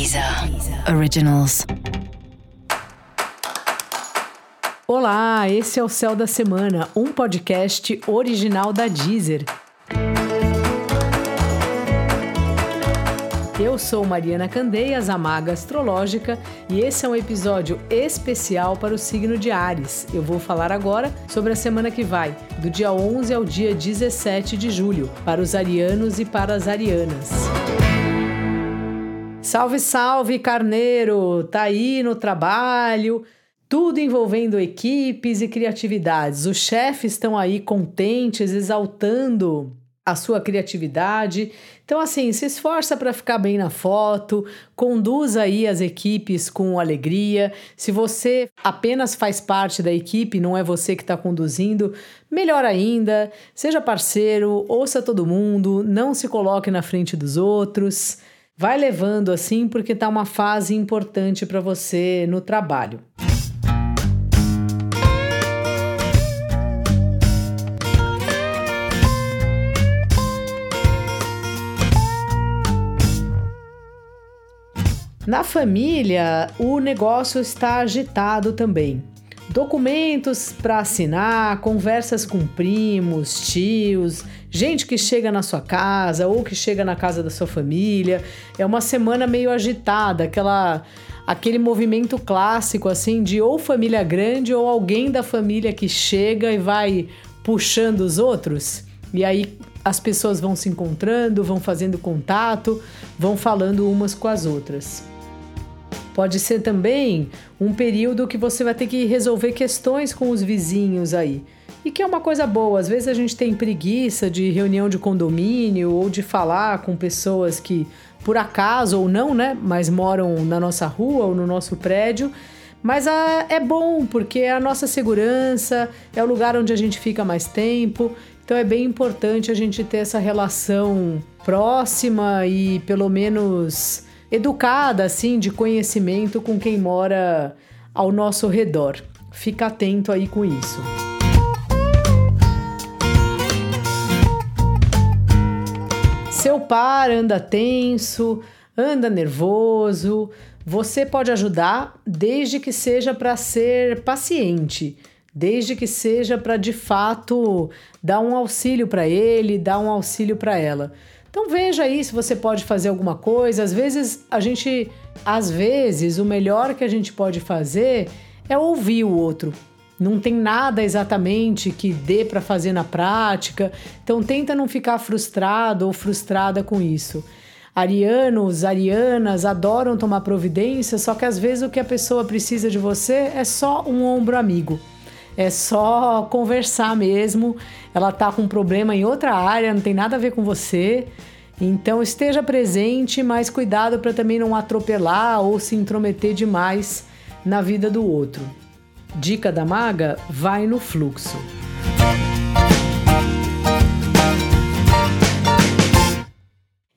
Deezer Originals. Olá, esse é o Céu da Semana, um podcast original da Deezer. Eu sou Mariana Candeias, a maga astrológica, e esse é um episódio especial para o signo de Ares. Eu vou falar agora sobre a semana que vai, do dia 11 ao dia 17 de julho, para os arianos e para as arianas. Salve, salve, carneiro! Tá aí no trabalho, tudo envolvendo equipes e criatividades. Os chefes estão aí contentes, exaltando a sua criatividade. Então, assim, se esforça para ficar bem na foto, conduz aí as equipes com alegria. Se você apenas faz parte da equipe, não é você que está conduzindo, melhor ainda, seja parceiro, ouça todo mundo, não se coloque na frente dos outros. Vai levando assim, porque tá uma fase importante para você no trabalho. Na família, o negócio está agitado também. Documentos para assinar, conversas com primos, tios, gente que chega na sua casa ou que chega na casa da sua família. É uma semana meio agitada, aquela aquele movimento clássico assim de ou família grande ou alguém da família que chega e vai puxando os outros. E aí as pessoas vão se encontrando, vão fazendo contato, vão falando umas com as outras. Pode ser também um período que você vai ter que resolver questões com os vizinhos aí. E que é uma coisa boa, às vezes a gente tem preguiça de reunião de condomínio ou de falar com pessoas que, por acaso ou não, né, mas moram na nossa rua ou no nosso prédio. Mas a, é bom, porque é a nossa segurança, é o lugar onde a gente fica mais tempo. Então é bem importante a gente ter essa relação próxima e pelo menos educada, assim, de conhecimento com quem mora ao nosso redor. Fica atento aí com isso. Seu par anda tenso, anda nervoso. Você pode ajudar desde que seja para ser paciente, desde que seja para de fato dar um auxílio para ele, dar um auxílio para ela. Então veja aí se você pode fazer alguma coisa. Às vezes a gente, às vezes o melhor que a gente pode fazer é ouvir o outro. Não tem nada exatamente que dê para fazer na prática. Então tenta não ficar frustrado ou frustrada com isso. Arianos, arianas adoram tomar providência, só que às vezes o que a pessoa precisa de você é só um ombro amigo. É só conversar mesmo. Ela tá com um problema em outra área, não tem nada a ver com você. Então esteja presente, mas cuidado para também não atropelar ou se intrometer demais na vida do outro. Dica da maga: vai no fluxo.